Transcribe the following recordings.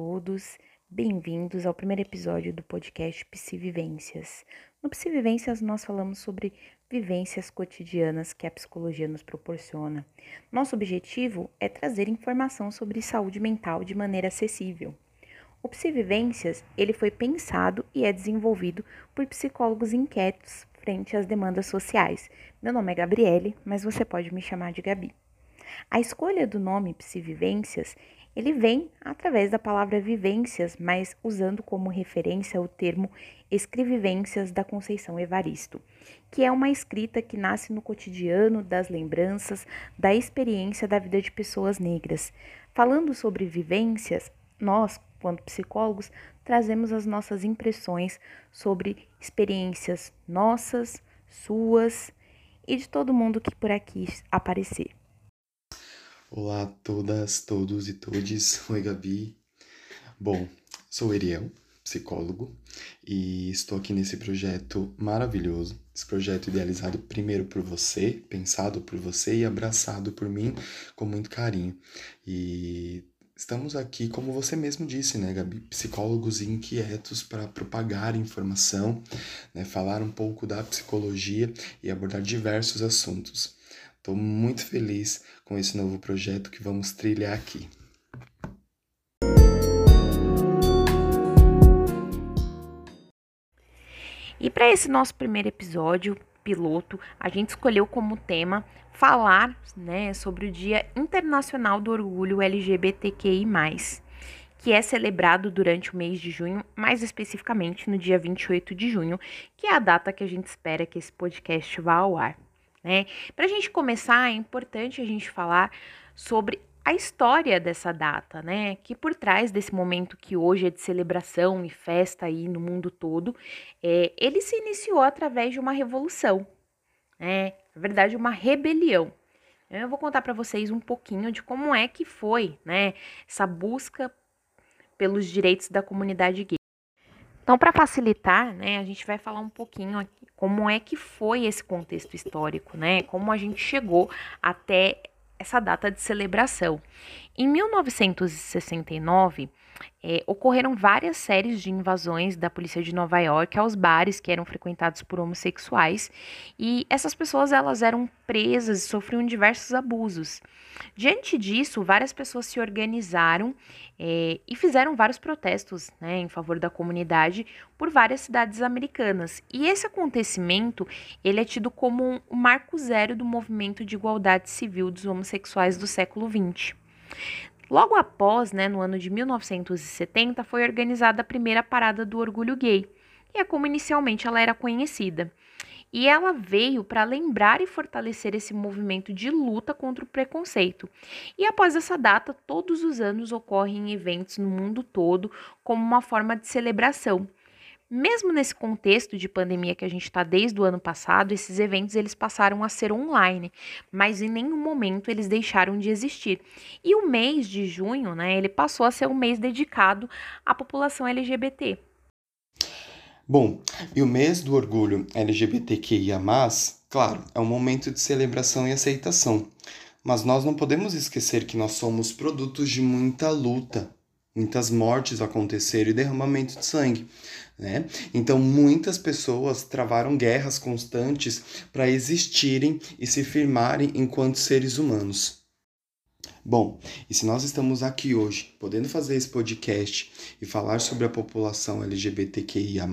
Todos, bem-vindos ao primeiro episódio do podcast Psivivências. No Psivivências nós falamos sobre vivências cotidianas que a psicologia nos proporciona. Nosso objetivo é trazer informação sobre saúde mental de maneira acessível. O Psivivências, ele foi pensado e é desenvolvido por psicólogos inquietos frente às demandas sociais. Meu nome é Gabriele, mas você pode me chamar de Gabi. A escolha do nome Psivivências ele vem através da palavra vivências, mas usando como referência o termo escrevivências da Conceição Evaristo, que é uma escrita que nasce no cotidiano das lembranças, da experiência da vida de pessoas negras. Falando sobre vivências, nós, quanto psicólogos, trazemos as nossas impressões sobre experiências nossas, suas e de todo mundo que por aqui aparecer. Olá a todas, todos e todes. Oi, Gabi. Bom, sou Eriel, psicólogo, e estou aqui nesse projeto maravilhoso. Esse projeto idealizado primeiro por você, pensado por você e abraçado por mim com muito carinho. E estamos aqui, como você mesmo disse, né, Gabi? Psicólogos inquietos para propagar informação, né, falar um pouco da psicologia e abordar diversos assuntos. Estou muito feliz com esse novo projeto que vamos trilhar aqui. E para esse nosso primeiro episódio piloto, a gente escolheu como tema falar né, sobre o Dia Internacional do Orgulho LGBTQI, que é celebrado durante o mês de junho, mais especificamente no dia 28 de junho, que é a data que a gente espera que esse podcast vá ao ar. Né? Para a gente começar, é importante a gente falar sobre a história dessa data, né? Que por trás desse momento que hoje é de celebração e festa aí no mundo todo, é, ele se iniciou através de uma revolução, né? Na verdade, uma rebelião. Eu vou contar para vocês um pouquinho de como é que foi, né? Essa busca pelos direitos da comunidade gay. Então, para facilitar, né, a gente vai falar um pouquinho aqui como é que foi esse contexto histórico, né? Como a gente chegou até essa data de celebração. Em 1969, é, ocorreram várias séries de invasões da polícia de Nova York aos bares que eram frequentados por homossexuais e essas pessoas elas eram presas e sofriam diversos abusos. Diante disso, várias pessoas se organizaram é, e fizeram vários protestos né, em favor da comunidade por várias cidades americanas. E esse acontecimento ele é tido como um, marco zero do movimento de igualdade civil dos homossexuais do século XX. Logo após, né, no ano de 1970, foi organizada a primeira parada do orgulho gay, e é como inicialmente ela era conhecida. E ela veio para lembrar e fortalecer esse movimento de luta contra o preconceito. E após essa data, todos os anos ocorrem eventos no mundo todo como uma forma de celebração. Mesmo nesse contexto de pandemia que a gente está desde o ano passado, esses eventos eles passaram a ser online, mas em nenhum momento eles deixaram de existir. E o mês de junho, né, ele passou a ser um mês dedicado à população LGBT. Bom, e o mês do orgulho LGBTQIA+, claro, é um momento de celebração e aceitação. Mas nós não podemos esquecer que nós somos produtos de muita luta, muitas mortes aconteceram e derramamento de sangue. Né? Então, muitas pessoas travaram guerras constantes para existirem e se firmarem enquanto seres humanos. Bom, e se nós estamos aqui hoje, podendo fazer esse podcast e falar sobre a população LGBTQIA,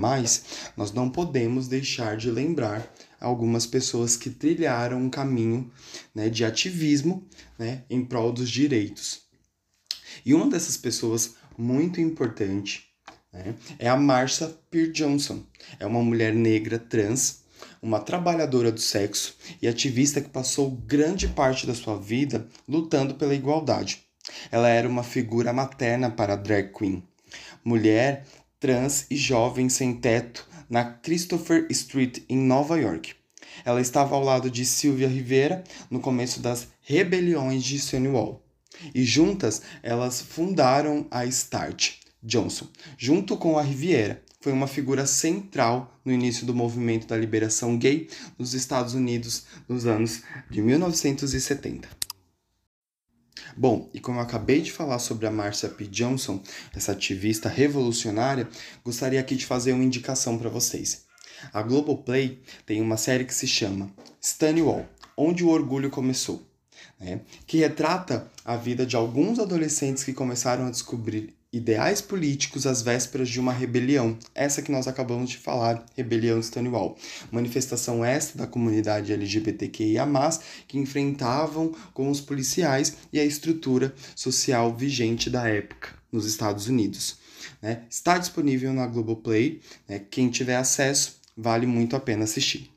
nós não podemos deixar de lembrar algumas pessoas que trilharam um caminho né, de ativismo né, em prol dos direitos. E uma dessas pessoas muito importante né, é a Marsha Peer Johnson. É uma mulher negra trans, uma trabalhadora do sexo e ativista que passou grande parte da sua vida lutando pela igualdade. Ela era uma figura materna para a drag queen, mulher trans e jovem sem teto na Christopher Street em Nova York. Ela estava ao lado de Sylvia Rivera no começo das rebeliões de Stonewall. E juntas elas fundaram a Start Johnson, junto com a Riviera. Foi uma figura central no início do movimento da liberação gay nos Estados Unidos nos anos de 1970. Bom, e como eu acabei de falar sobre a Marcia P. Johnson, essa ativista revolucionária, gostaria aqui de fazer uma indicação para vocês. A Globoplay tem uma série que se chama Stonewall, Onde o Orgulho Começou, né? que retrata a vida de alguns adolescentes que começaram a descobrir ideais políticos às vésperas de uma rebelião, essa que nós acabamos de falar, rebelião de Stonewall, manifestação esta da comunidade LGBTQIA+, que enfrentavam com os policiais e a estrutura social vigente da época nos Estados Unidos. Né? Está disponível na Globoplay, né? quem tiver acesso, vale muito a pena assistir.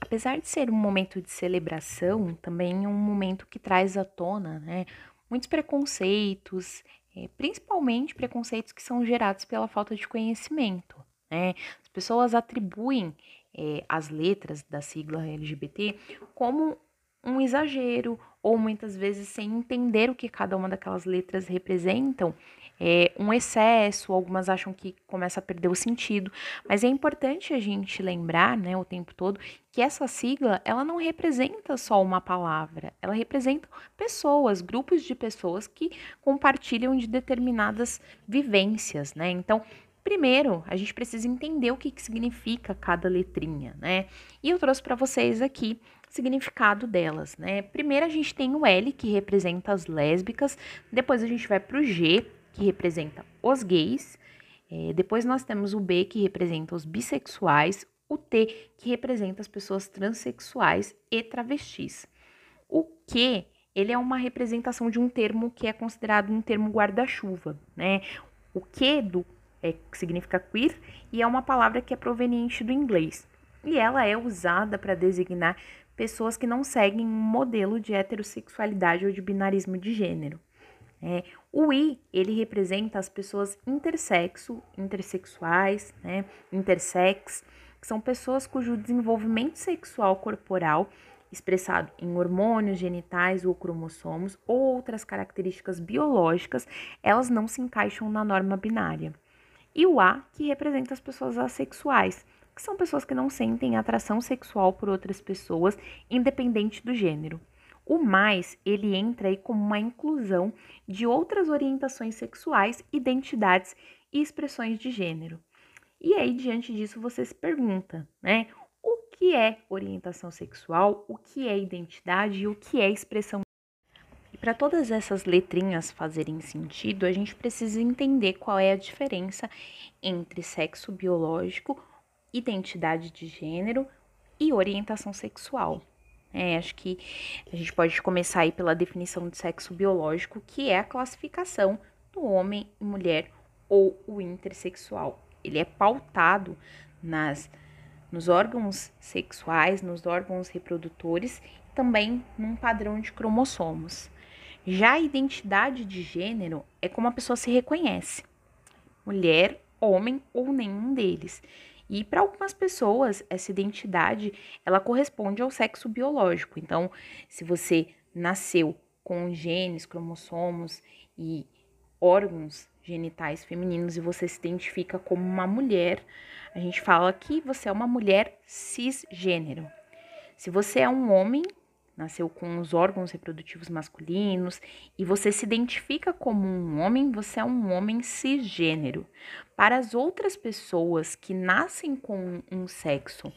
Apesar de ser um momento de celebração, também é um momento que traz à tona né, muitos preconceitos é, principalmente preconceitos que são gerados pela falta de conhecimento. Né? As pessoas atribuem é, as letras da sigla LGBT como um exagero, ou muitas vezes sem entender o que cada uma daquelas letras representam, é, um excesso, algumas acham que começa a perder o sentido, mas é importante a gente lembrar, né, o tempo todo, que essa sigla, ela não representa só uma palavra, ela representa pessoas, grupos de pessoas que compartilham de determinadas vivências, né? Então, Primeiro, a gente precisa entender o que, que significa cada letrinha, né? E eu trouxe para vocês aqui significado delas, né? Primeiro, a gente tem o L, que representa as lésbicas, depois a gente vai para o G, que representa os gays. É, depois nós temos o B, que representa os bissexuais, o T, que representa as pessoas transexuais e travestis. O Q, ele é uma representação de um termo que é considerado um termo guarda-chuva, né? O Q do é, significa queer e é uma palavra que é proveniente do inglês. E ela é usada para designar pessoas que não seguem um modelo de heterossexualidade ou de binarismo de gênero. É, o I, ele representa as pessoas intersexo, intersexuais, né, intersex, que são pessoas cujo desenvolvimento sexual corporal, expressado em hormônios genitais ou cromossomos ou outras características biológicas, elas não se encaixam na norma binária. E o A, que representa as pessoas assexuais, que são pessoas que não sentem atração sexual por outras pessoas, independente do gênero. O mais, ele entra aí como uma inclusão de outras orientações sexuais, identidades e expressões de gênero. E aí, diante disso, você se pergunta, né? O que é orientação sexual, o que é identidade e o que é expressão. E para todas essas letrinhas fazerem sentido, a gente precisa entender qual é a diferença entre sexo biológico, identidade de gênero e orientação sexual. É, acho que a gente pode começar aí pela definição de sexo biológico, que é a classificação do homem e mulher ou o intersexual. Ele é pautado nas nos órgãos sexuais, nos órgãos reprodutores e também num padrão de cromossomos. Já a identidade de gênero é como a pessoa se reconhece: mulher, homem ou nenhum deles. E para algumas pessoas, essa identidade, ela corresponde ao sexo biológico. Então, se você nasceu com genes, cromossomos e órgãos genitais femininos e você se identifica como uma mulher, a gente fala que você é uma mulher cisgênero. Se você é um homem, nasceu com os órgãos reprodutivos masculinos e você se identifica como um homem, você é um homem cisgênero. Para as outras pessoas que nascem com um sexo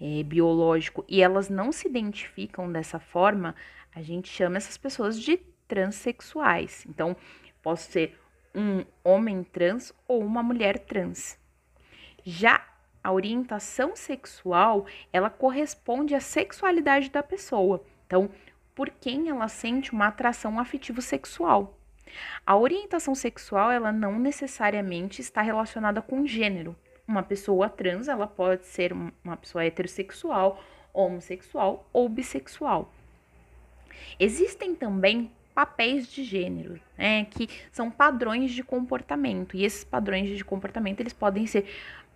é, biológico e elas não se identificam dessa forma, a gente chama essas pessoas de transexuais. Então, posso ser um homem trans ou uma mulher trans. Já a orientação sexual, ela corresponde à sexualidade da pessoa. Então, por quem ela sente uma atração afetivo sexual. A orientação sexual, ela não necessariamente está relacionada com gênero. Uma pessoa trans, ela pode ser uma pessoa heterossexual, homossexual ou bissexual. Existem também papéis de gênero, né, que são padrões de comportamento, e esses padrões de comportamento eles podem ser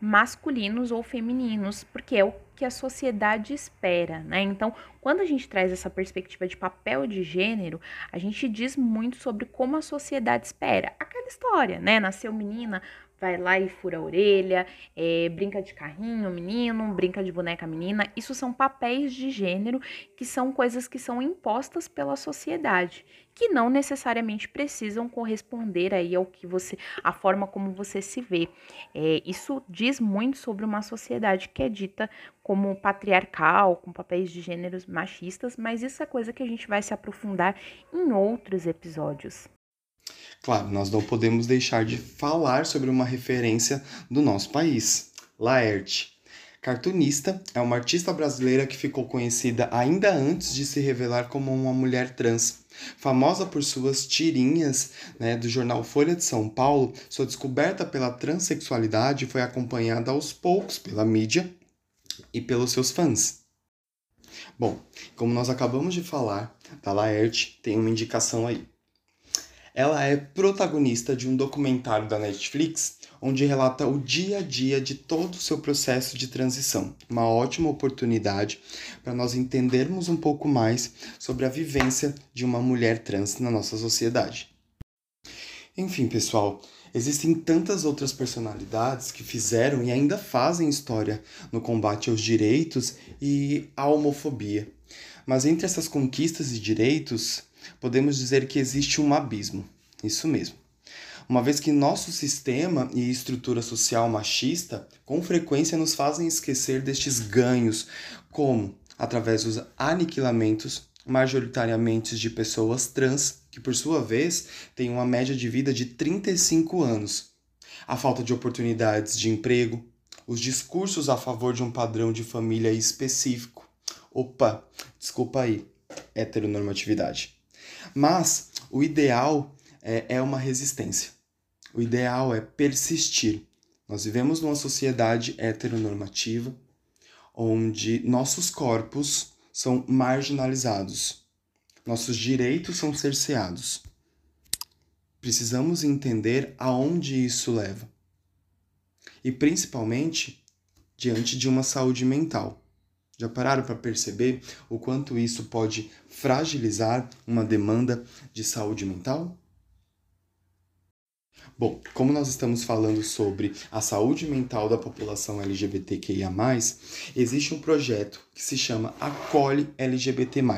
masculinos ou femininos, porque é o que a sociedade espera, né? Então, quando a gente traz essa perspectiva de papel de gênero, a gente diz muito sobre como a sociedade espera. Aquela história, né? Nasceu menina, vai lá e fura a orelha, é, brinca de carrinho, menino, brinca de boneca, menina. Isso são papéis de gênero que são coisas que são impostas pela sociedade, que não necessariamente precisam corresponder aí ao que você, a forma como você se vê. É, isso diz muito sobre uma sociedade que é dita como patriarcal, com papéis de gêneros machistas, mas isso é coisa que a gente vai se aprofundar em outros episódios. Claro, nós não podemos deixar de falar sobre uma referência do nosso país, Laerte. Cartunista, é uma artista brasileira que ficou conhecida ainda antes de se revelar como uma mulher trans. Famosa por suas tirinhas né, do jornal Folha de São Paulo, sua descoberta pela transexualidade foi acompanhada aos poucos pela mídia e pelos seus fãs. Bom, como nós acabamos de falar, da Laerte tem uma indicação aí. Ela é protagonista de um documentário da Netflix onde relata o dia a dia de todo o seu processo de transição. Uma ótima oportunidade para nós entendermos um pouco mais sobre a vivência de uma mulher trans na nossa sociedade. Enfim, pessoal, existem tantas outras personalidades que fizeram e ainda fazem história no combate aos direitos e à homofobia. Mas entre essas conquistas e direitos, podemos dizer que existe um abismo. Isso mesmo. Uma vez que nosso sistema e estrutura social machista com frequência nos fazem esquecer destes ganhos, como através dos aniquilamentos majoritariamente de pessoas trans, que por sua vez têm uma média de vida de 35 anos. A falta de oportunidades de emprego, os discursos a favor de um padrão de família específico. Opa, desculpa aí, heteronormatividade. Mas o ideal é, é uma resistência. O ideal é persistir. Nós vivemos numa sociedade heteronormativa onde nossos corpos são marginalizados, nossos direitos são cerceados. Precisamos entender aonde isso leva. E principalmente diante de uma saúde mental. Já pararam para perceber o quanto isso pode fragilizar uma demanda de saúde mental? Bom, como nós estamos falando sobre a saúde mental da população LGBTQIA, existe um projeto que se chama Acolhe LGBT. O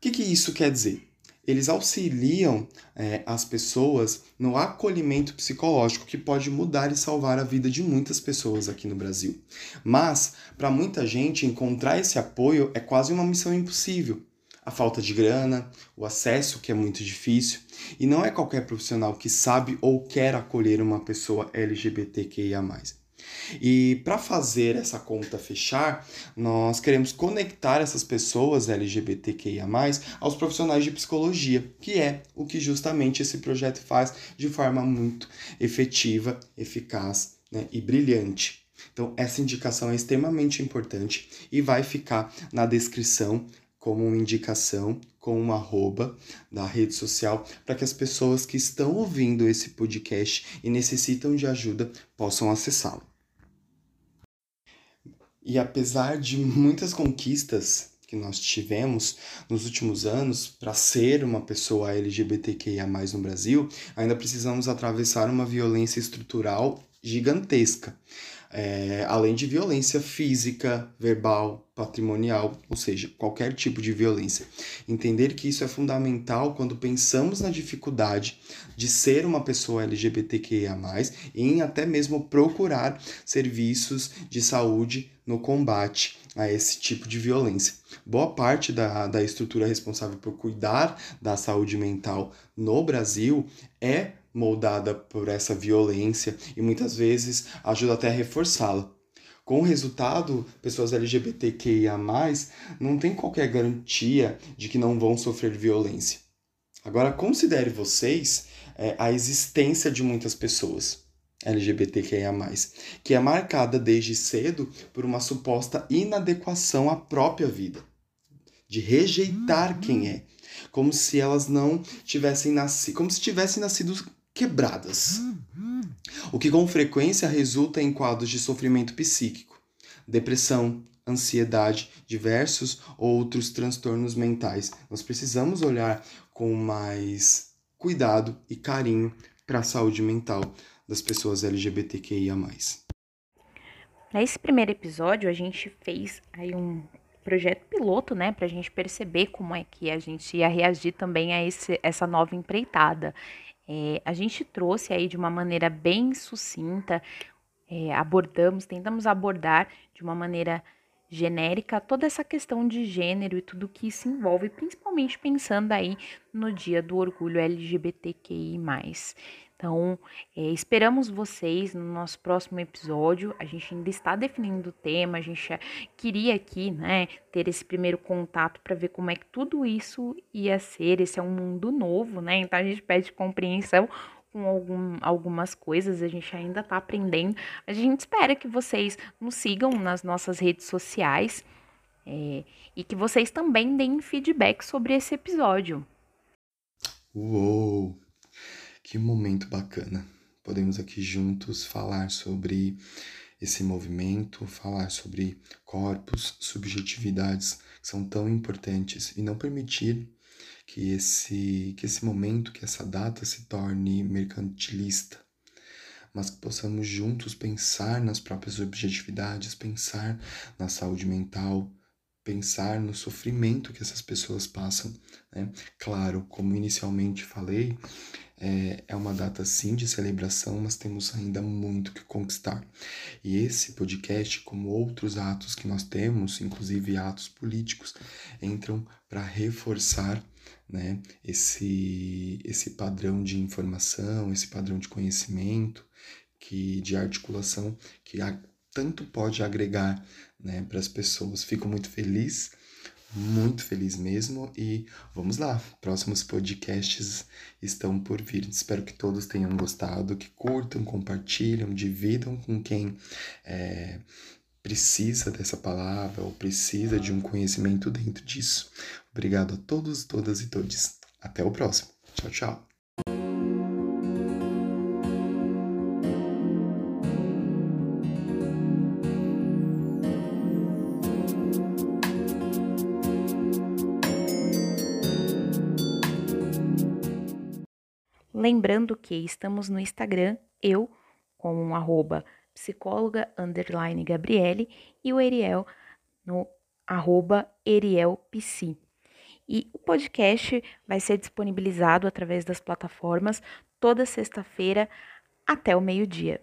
que, que isso quer dizer? Eles auxiliam é, as pessoas no acolhimento psicológico que pode mudar e salvar a vida de muitas pessoas aqui no Brasil. Mas, para muita gente, encontrar esse apoio é quase uma missão impossível. A falta de grana, o acesso que é muito difícil, e não é qualquer profissional que sabe ou quer acolher uma pessoa LGBTQIA. E para fazer essa conta fechar, nós queremos conectar essas pessoas LGBTQIA, aos profissionais de psicologia, que é o que justamente esse projeto faz de forma muito efetiva, eficaz né, e brilhante. Então, essa indicação é extremamente importante e vai ficar na descrição como uma indicação com uma arroba da rede social para que as pessoas que estão ouvindo esse podcast e necessitam de ajuda possam acessá-lo. E apesar de muitas conquistas que nós tivemos nos últimos anos para ser uma pessoa LGBTQIA no Brasil, ainda precisamos atravessar uma violência estrutural gigantesca é, além de violência física, verbal, patrimonial, ou seja, qualquer tipo de violência. Entender que isso é fundamental quando pensamos na dificuldade de ser uma pessoa LGBTQIA, em até mesmo procurar serviços de saúde no combate a esse tipo de violência. Boa parte da, da estrutura responsável por cuidar da saúde mental no Brasil é moldada por essa violência e muitas vezes ajuda até a reforçá-la. Com o resultado, pessoas LGBTQIA, não tem qualquer garantia de que não vão sofrer violência. Agora, considere vocês é, a existência de muitas pessoas LGBTQIA, que é marcada desde cedo por uma suposta inadequação à própria vida, de rejeitar quem é, como se elas não tivessem nascido, como se tivessem nascido quebradas, o que com frequência resulta em quadros de sofrimento psíquico, depressão, ansiedade, diversos outros transtornos mentais. Nós precisamos olhar com mais cuidado e carinho para a saúde mental das pessoas LGBTQIA. Nesse primeiro episódio, a gente fez aí um projeto piloto, né, para a gente perceber como é que a gente ia reagir também a esse, essa nova empreitada. É, a gente trouxe aí de uma maneira bem sucinta, é, abordamos, tentamos abordar de uma maneira genérica toda essa questão de gênero e tudo que isso envolve, principalmente pensando aí no dia do orgulho LGBTQI+. Então, é, esperamos vocês no nosso próximo episódio. A gente ainda está definindo o tema, a gente queria aqui, né, ter esse primeiro contato para ver como é que tudo isso ia ser. Esse é um mundo novo, né? Então a gente pede compreensão com algum, algumas coisas, a gente ainda está aprendendo. A gente espera que vocês nos sigam nas nossas redes sociais é, e que vocês também deem feedback sobre esse episódio. Uou! Que momento bacana. Podemos aqui juntos falar sobre esse movimento, falar sobre corpos, subjetividades que são tão importantes e não permitir que esse que esse momento, que essa data se torne mercantilista, mas que possamos juntos pensar nas próprias subjetividades, pensar na saúde mental, pensar no sofrimento que essas pessoas passam. Né? Claro, como inicialmente falei, é, é uma data sim de celebração, mas temos ainda muito que conquistar. E esse podcast, como outros atos que nós temos, inclusive atos políticos, entram para reforçar né, esse, esse padrão de informação, esse padrão de conhecimento, que de articulação que tanto pode agregar né, para as pessoas. Fico muito feliz, muito feliz mesmo. E vamos lá, próximos podcasts estão por vir. Espero que todos tenham gostado, que curtam, compartilham, dividam com quem é, precisa dessa palavra ou precisa de um conhecimento dentro disso. Obrigado a todos, todas e todos. Até o próximo. Tchau, tchau. Lembrando que estamos no Instagram, eu com um arroba psicóloga underline Gabriele e o Eriel no arroba erielpsi. E o podcast vai ser disponibilizado através das plataformas toda sexta-feira até o meio-dia.